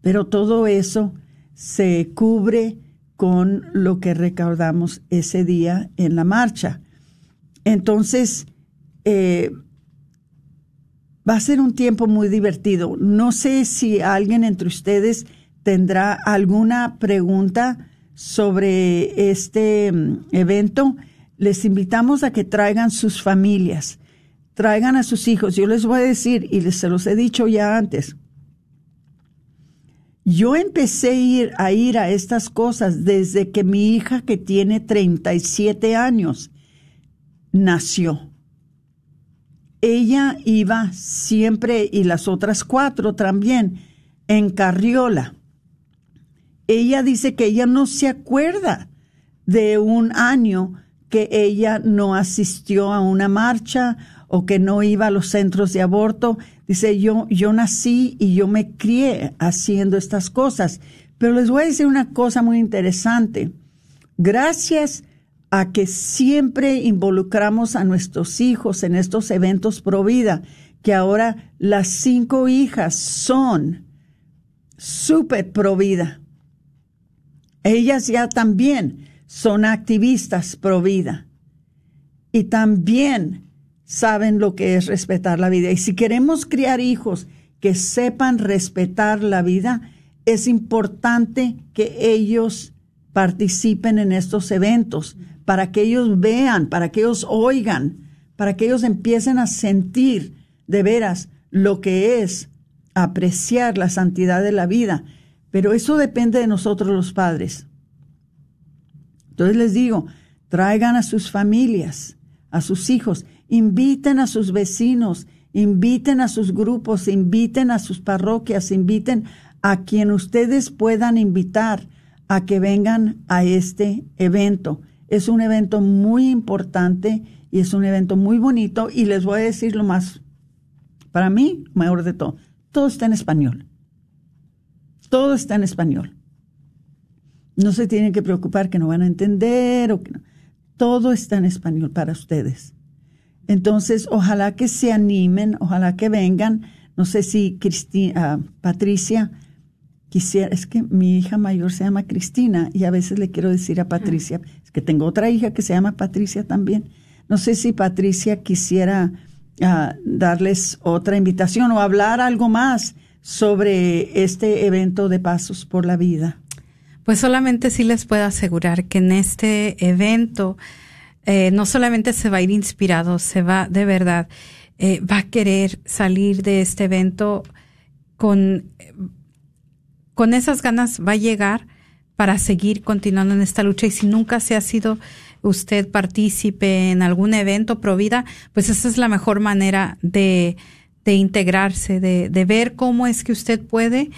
pero todo eso se cubre con lo que recaudamos ese día en la marcha. Entonces, eh, va a ser un tiempo muy divertido. No sé si alguien entre ustedes tendrá alguna pregunta sobre este mm, evento. Les invitamos a que traigan sus familias, traigan a sus hijos. Yo les voy a decir, y les, se los he dicho ya antes, yo empecé a ir, a estas cosas desde que mi hija, que tiene 37 años, nació. Ella iba siempre, y las otras cuatro también, en carriola. Ella dice que ella no se acuerda de un año que ella no asistió a una marcha o que no iba a los centros de aborto. Dice, yo, yo nací y yo me crié haciendo estas cosas. Pero les voy a decir una cosa muy interesante. Gracias a que siempre involucramos a nuestros hijos en estos eventos pro vida, que ahora las cinco hijas son súper pro vida. Ellas ya también son activistas pro vida. Y también saben lo que es respetar la vida. Y si queremos criar hijos que sepan respetar la vida, es importante que ellos participen en estos eventos, para que ellos vean, para que ellos oigan, para que ellos empiecen a sentir de veras lo que es apreciar la santidad de la vida. Pero eso depende de nosotros los padres. Entonces les digo, traigan a sus familias, a sus hijos inviten a sus vecinos, inviten a sus grupos, inviten a sus parroquias, inviten a quien ustedes puedan invitar a que vengan a este evento. Es un evento muy importante y es un evento muy bonito y les voy a decir lo más, para mí, mejor de todo, todo está en español. Todo está en español. No se tienen que preocupar que no van a entender o que no. Todo está en español para ustedes. Entonces, ojalá que se animen, ojalá que vengan. No sé si Cristina, ah, Patricia quisiera, es que mi hija mayor se llama Cristina y a veces le quiero decir a Patricia, es que tengo otra hija que se llama Patricia también. No sé si Patricia quisiera ah, darles otra invitación o hablar algo más sobre este evento de Pasos por la Vida. Pues solamente sí les puedo asegurar que en este evento eh, no solamente se va a ir inspirado, se va de verdad, eh, va a querer salir de este evento con, con esas ganas, va a llegar para seguir continuando en esta lucha. Y si nunca se ha sido usted partícipe en algún evento pro vida, pues esa es la mejor manera de, de integrarse, de, de ver cómo es que usted puede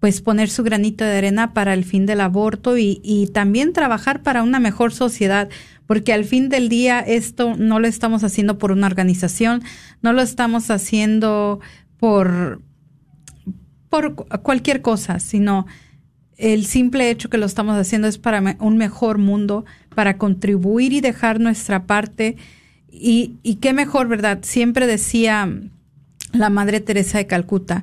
pues poner su granito de arena para el fin del aborto y, y también trabajar para una mejor sociedad, porque al fin del día esto no lo estamos haciendo por una organización, no lo estamos haciendo por, por cualquier cosa, sino el simple hecho que lo estamos haciendo es para un mejor mundo, para contribuir y dejar nuestra parte. Y, y qué mejor, ¿verdad? Siempre decía la Madre Teresa de Calcuta,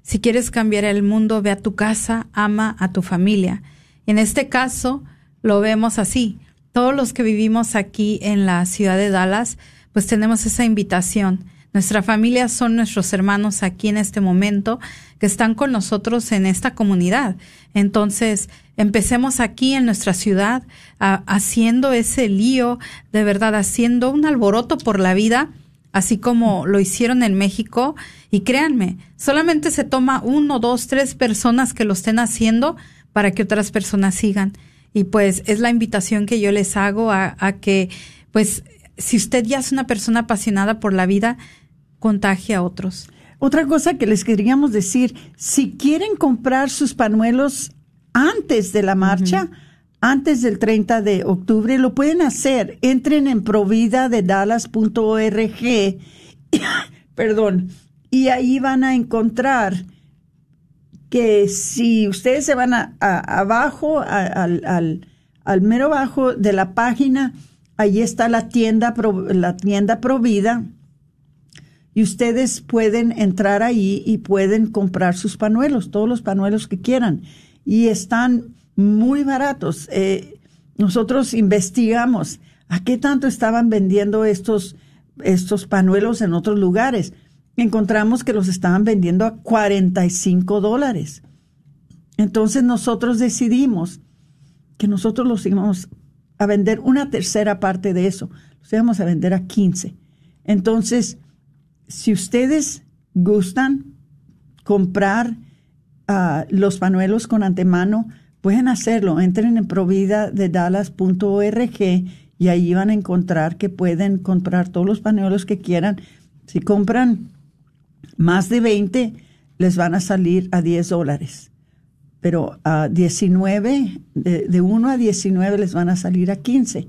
si quieres cambiar el mundo, ve a tu casa, ama a tu familia. En este caso, lo vemos así. Todos los que vivimos aquí en la ciudad de Dallas, pues tenemos esa invitación. Nuestra familia son nuestros hermanos aquí en este momento que están con nosotros en esta comunidad. Entonces, empecemos aquí en nuestra ciudad haciendo ese lío, de verdad, haciendo un alboroto por la vida así como lo hicieron en México. Y créanme, solamente se toma uno, dos, tres personas que lo estén haciendo para que otras personas sigan. Y pues es la invitación que yo les hago a, a que, pues, si usted ya es una persona apasionada por la vida, contagie a otros. Otra cosa que les queríamos decir, si quieren comprar sus panuelos antes de la marcha, antes del 30 de octubre, lo pueden hacer. Entren en providadedalas.org, [COUGHS] perdón, y ahí van a encontrar que si ustedes se van abajo, al, al, mero abajo de la página, ahí está la tienda, la tienda Provida, y ustedes pueden entrar ahí y pueden comprar sus panuelos, todos los panuelos que quieran. Y están muy baratos. Eh, nosotros investigamos a qué tanto estaban vendiendo estos, estos panuelos en otros lugares. Encontramos que los estaban vendiendo a 45 dólares. Entonces nosotros decidimos que nosotros los íbamos a vender una tercera parte de eso. Los íbamos a vender a 15. Entonces, si ustedes gustan comprar ah, los panuelos con antemano, pueden hacerlo. Entren en providadedalas.org y ahí van a encontrar que pueden comprar todos los pañuelos que quieran. Si compran más de 20, les van a salir a 10 dólares. Pero a 19, de, de 1 a 19 les van a salir a 15.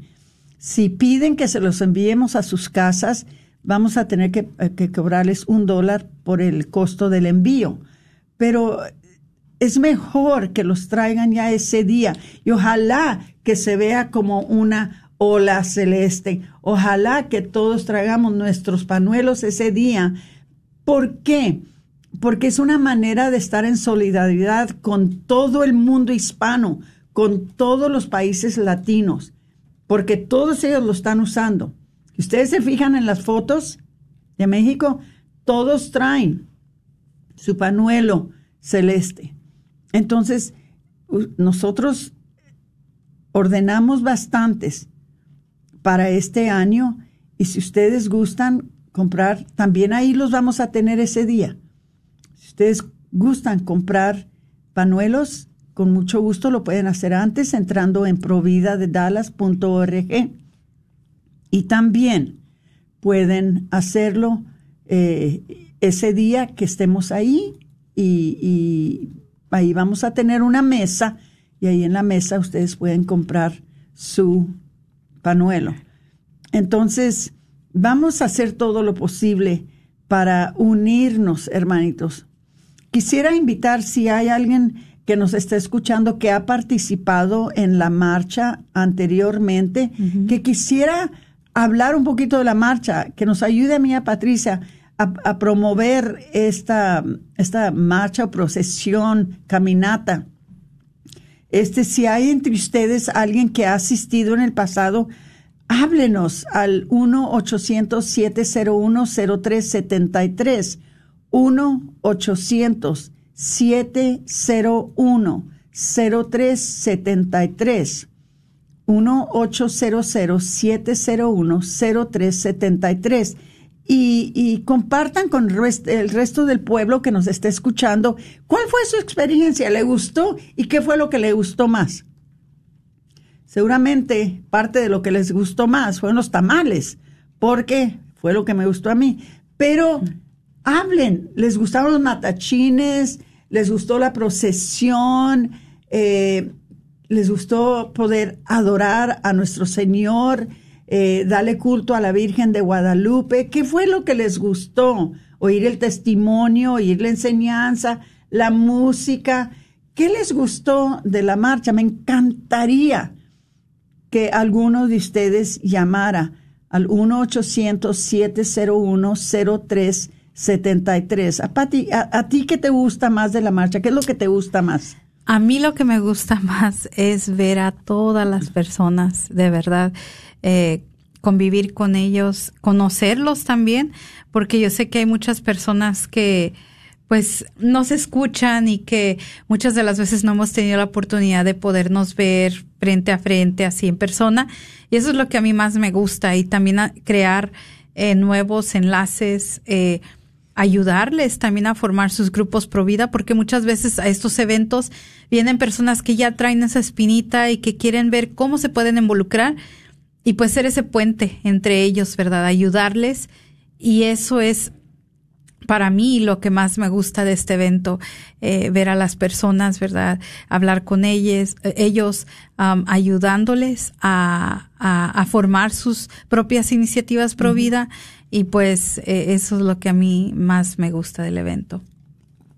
Si piden que se los enviemos a sus casas, vamos a tener que, eh, que cobrarles un dólar por el costo del envío. Pero es mejor que los traigan ya ese día y ojalá que se vea como una ola celeste. Ojalá que todos traigamos nuestros panuelos ese día. ¿Por qué? Porque es una manera de estar en solidaridad con todo el mundo hispano, con todos los países latinos, porque todos ellos lo están usando. Ustedes se fijan en las fotos de México, todos traen su panuelo celeste. Entonces, nosotros ordenamos bastantes para este año y si ustedes gustan comprar, también ahí los vamos a tener ese día. Si ustedes gustan comprar panuelos, con mucho gusto lo pueden hacer antes entrando en providadedalas.org. Y también pueden hacerlo eh, ese día que estemos ahí y Ahí vamos a tener una mesa y ahí en la mesa ustedes pueden comprar su panuelo. Entonces, vamos a hacer todo lo posible para unirnos, hermanitos. Quisiera invitar si hay alguien que nos está escuchando que ha participado en la marcha anteriormente, que quisiera hablar un poquito de la marcha, que nos ayude a mí, a Patricia, a, promover esta, esta marcha o procesión, caminata. Este, si hay entre ustedes alguien que ha asistido en el pasado, háblenos al 1-800-701-0373. 1-800-701-0373. 1-800-701-0373 y, compartan con el resto del pueblo que nos está escuchando cuál fue su experiencia, le gustó y qué fue lo que le gustó más. Seguramente parte de lo que les gustó más fueron los tamales, porque fue lo que me gustó a mí. Pero hablen, les gustaron los matachines, les gustó la procesión, eh, les gustó poder adorar a nuestro Señor, eh, darle culto a la Virgen de Guadalupe. ¿Qué fue lo que les gustó? Oír el testimonio, oír la enseñanza, la música. ¿Qué les gustó de la marcha? Me encantaría que alguno de ustedes llamara al 1-800-701-0373. A, Pati, a, ti qué te gusta más de la marcha? ¿Qué es lo que te gusta más? A mí lo que me gusta [LAUGHS] más es ver a todas las personas, de verdad, eh, convivir con ellos, conocerlos también, porque yo sé que hay muchas personas que pues nos escuchan y que muchas de las veces no hemos tenido la oportunidad de podernos ver frente a frente, así en persona. Y eso es lo que a mí más me gusta y también crear eh, nuevos enlaces, eh, ayudarles también a formar sus grupos pro vida, porque muchas veces a estos eventos vienen personas que ya traen esa espinita y que quieren ver cómo se pueden involucrar y pues ser ese puente entre ellos, ¿verdad? Ayudarles. Y eso es para mí lo que más me gusta de este evento, eh, ver a las personas, ¿verdad? Hablar con ellos, eh, ellos ayudándoles a, a, formar sus propias iniciativas pro vida y pues eh, eso es lo que a mí más me gusta del evento.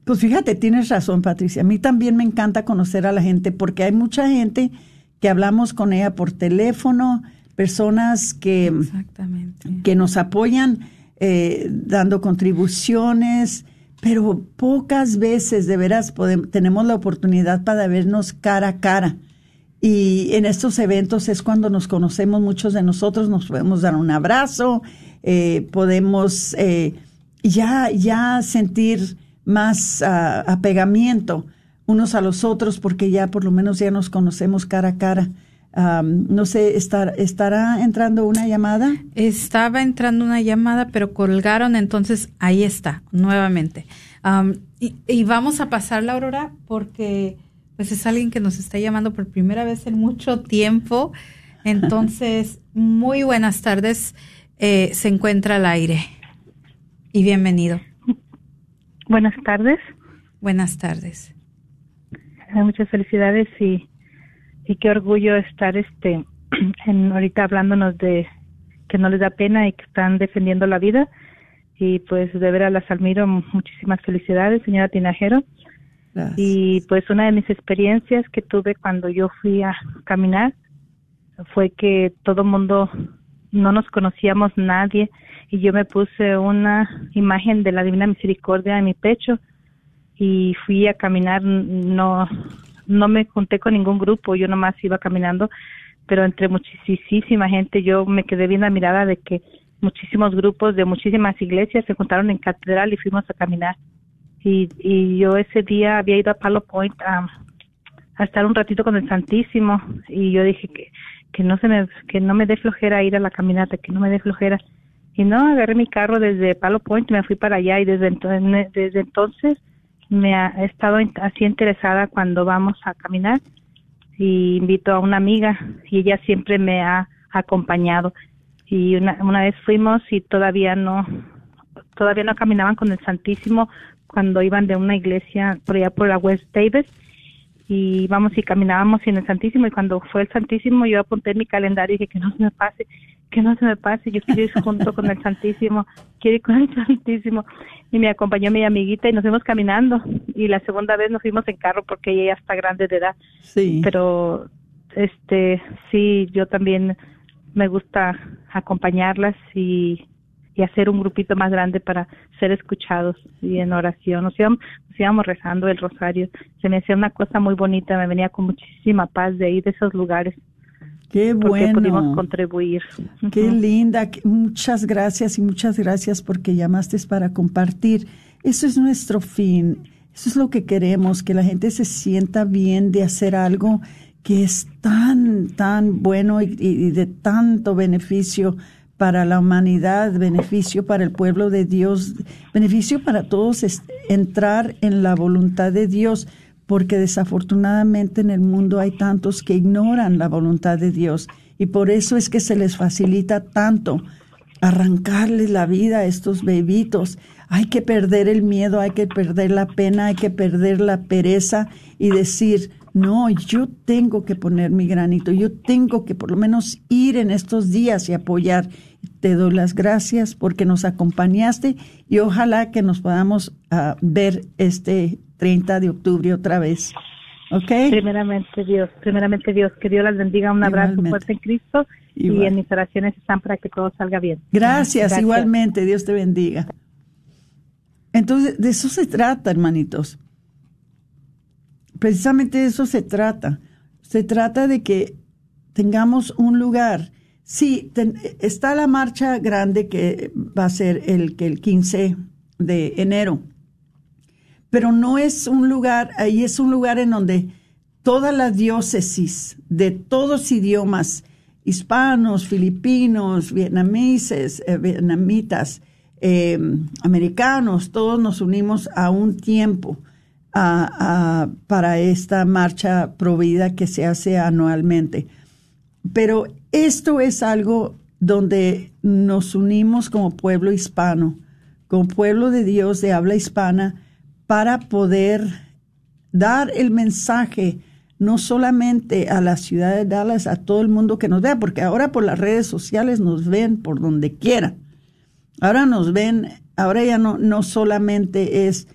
Pues fíjate, tienes razón, Patricia. A mí también me encanta conocer a la gente porque hay mucha gente que hablamos con ella por teléfono, personas que, que nos apoyan eh, dando contribuciones, pero pocas veces de veras podemos, tenemos la oportunidad para vernos cara a cara. Y en estos eventos es cuando nos conocemos muchos de nosotros, nos podemos dar un abrazo, eh, podemos eh, ya, ya sentir más uh, apegamiento unos a los otros porque ya por lo menos ya nos conocemos cara a cara no sé, estar, ¿estará entrando una llamada? Estaba entrando una llamada, pero colgaron, entonces ahí está, nuevamente. y, vamos a pasar la Aurora porque pues es alguien que nos está llamando por primera vez en mucho tiempo. [LAUGHS] Entonces, muy buenas tardes. Eh, se encuentra al aire. Y bienvenido. Buenas tardes. Buenas tardes. Muchas felicidades y y qué orgullo estar este [CLEARS THROAT] en, ahorita hablándonos de que no les da pena y que están defendiendo la vida. Y pues de veras las admiro. Muchísimas felicidades señora Tinajero. Y pues una de mis experiencias que tuve cuando yo fui a caminar fue que todo mundo no nos conocíamos nadie. Y yo me puse una imagen de la Divina Misericordia en mi pecho y fui a caminar no no me junté con ningún grupo, yo nomás iba caminando, pero entre muchísima gente yo me quedé bien admirada de que muchísimos grupos de muchísimas iglesias se juntaron en catedral y fuimos a caminar. Y, y yo ese día había ido a Palo Point a, a estar un ratito con el Santísimo y yo dije que, que no se me que no me dé flojera ir a la caminata, que no me dé flojera. Y no, agarré mi carro desde Palo Point y me fui para allá y desde, desde entonces me ha estado así interesada cuando vamos a caminar y invito a una amiga y ella siempre me ha acompañado. Y una, una vez fuimos y todavía no todavía no caminaban con el Santísimo cuando iban de una iglesia por allá por la West Davis. Y vamos y caminábamos en el Santísimo y cuando fue el Santísimo yo apunté en mi calendario y dije que no se me pase que no se me pase, yo quiero ir junto con el Santísimo, quiero ir con el Santísimo. Y me acompañó mi amiguita y nos fuimos caminando. Y la segunda vez nos fuimos en carro porque ella ya está grande de edad. Sí. Pero, este, sí, yo también me gusta acompañarlas y, y hacer un grupito más grande para ser escuchados y en oración. Nos íbamos, nos íbamos rezando el rosario. Se me hacía una cosa muy bonita, me venía con muchísima paz de ir de esos lugares. Qué bueno. pudimos contribuir. Qué linda. Muchas gracias y muchas gracias porque llamaste para compartir. Eso es nuestro fin. Eso es lo que queremos, que la gente se sienta bien de hacer algo que es tan, tan bueno y, y de tanto beneficio para la humanidad, beneficio para el pueblo de Dios, beneficio para todos, es entrar en la voluntad de Dios porque desafortunadamente en el mundo hay tantos que ignoran la voluntad de Dios y por eso es que se les facilita tanto arrancarles la vida a estos bebitos. Hay que perder el miedo, hay que perder la pena, hay que perder la pereza y decir, no, yo tengo que poner mi granito, yo tengo que por lo menos ir en estos días y apoyar. Te doy las gracias porque nos acompañaste y ojalá que nos podamos ah, ver este 30 de octubre otra vez. ¿Ok? Primeramente Dios, primeramente Dios, que Dios las bendiga, un abrazo fuerte en Cristo y en mis oraciones están para que todo salga bien. Gracias, igualmente, Dios te bendiga. Entonces, de eso se trata, hermanitos precisamente de eso se trata. Se trata de que tengamos un lugar. Sí, está la marcha grande que va a ser el, el 15 de enero, pero no es un lugar, ahí es un lugar en donde todas las diócesis de todos idiomas, hispanos, filipinos, vietnamitas, eh, vietnamitas, eh, americanos, todos nos unimos a un tiempo para esta marcha provida que se hace anualmente. Pero esto es algo donde nos unimos como pueblo hispano, como pueblo de Dios de habla hispana, para poder dar el mensaje no solamente a la ciudad de Dallas, a todo el mundo que nos vea, porque ahora por las redes sociales nos ven por donde quiera. Ahora nos ven, ahora ya no, no solamente es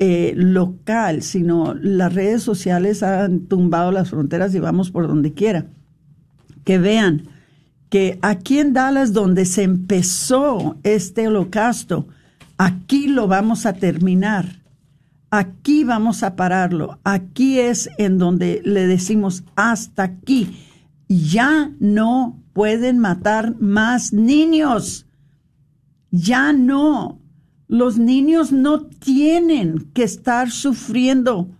eh, local, sino las redes sociales han tumbado las fronteras y vamos por donde quiera. Que vean que aquí en Dallas, donde se empezó este holocausto, aquí lo vamos a terminar. Aquí vamos a pararlo. Aquí es en donde le decimos hasta aquí. Ya no pueden matar más niños. Ya no. Los niños no tienen que estar sufriendo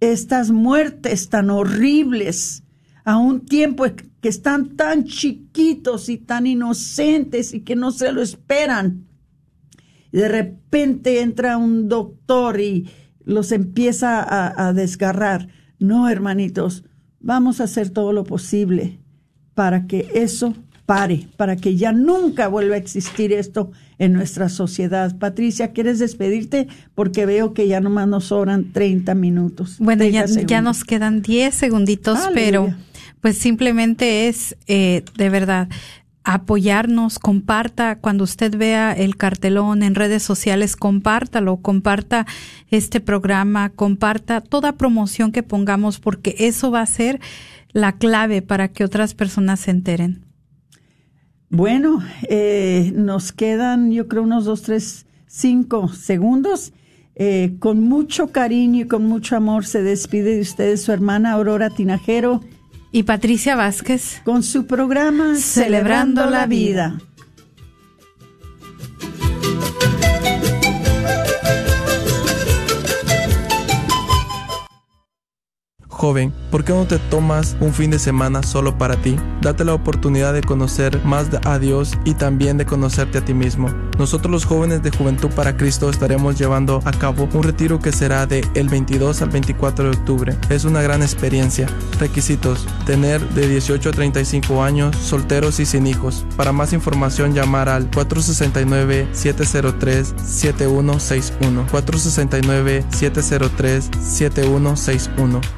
estas muertes tan horribles a un tiempo que están tan chiquitos y tan inocentes y que no se lo esperan. Y de repente entra un doctor y los empieza a, a desgarrar. No, hermanitos, vamos a hacer todo lo posible para que eso pare, para que ya nunca vuelva a existir esto en nuestra sociedad. Patricia, ¿quieres despedirte? Porque veo que ya nomás nos sobran 30 minutos. Bueno, ya, ya, nos quedan 10 segunditos, pero pues simplemente es eh, de verdad apoyarnos, comparta cuando usted vea el cartelón en redes sociales, compártalo, comparta este programa, comparta toda promoción que pongamos porque eso va a ser la clave para que otras personas se enteren. Bueno, eh, nos quedan yo creo unos dos, tres, cinco segundos. Eh, con mucho cariño y con mucho amor se despide de ustedes su hermana Aurora Tinajero y Patricia Vázquez con su programa Celebrando, la vida. Joven, ¿por qué no te tomas un fin de semana solo para ti? Date la oportunidad de conocer más a Dios y también de conocerte a ti mismo. Nosotros los jóvenes de Juventud para Cristo estaremos llevando a cabo un retiro que será de el 22 al 24 de octubre. Es una gran experiencia. Requisitos: tener de 18 a 35 años, solteros y sin hijos. Para más información llamar al 469 703 7161. 469 703 7161.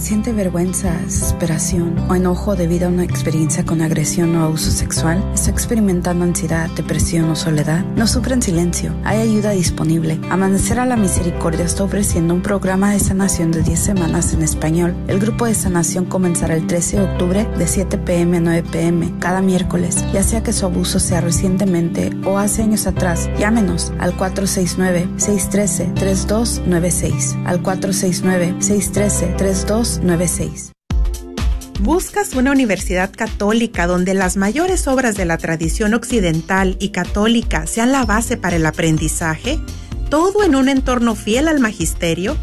¿Siente vergüenza, desesperación o enojo debido a una experiencia con agresión o abuso sexual? ¿Está experimentando ansiedad, depresión o soledad? No sufre en silencio. Hay ayuda disponible. Amanecer a la Misericordia está ofreciendo un programa de sanación de 10 semanas en español. El grupo de sanación comenzará el 13 de octubre de 7 pm a 9 pm cada miércoles. Ya sea que su abuso sea recientemente o hace años atrás, llámenos al 469-613-3296. Al 469-613-3296. 96. ¿Buscas una universidad católica donde las mayores obras de la tradición occidental y católica sean la base para el aprendizaje? ¿Todo en un entorno fiel al magisterio?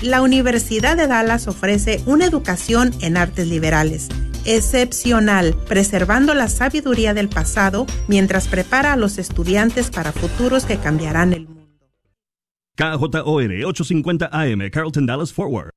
La Universidad de Dallas ofrece una educación en artes liberales excepcional, preservando la sabiduría del pasado mientras prepara a los estudiantes para futuros que cambiarán el mundo. KJOR 850 AM, Carlton Dallas Forward.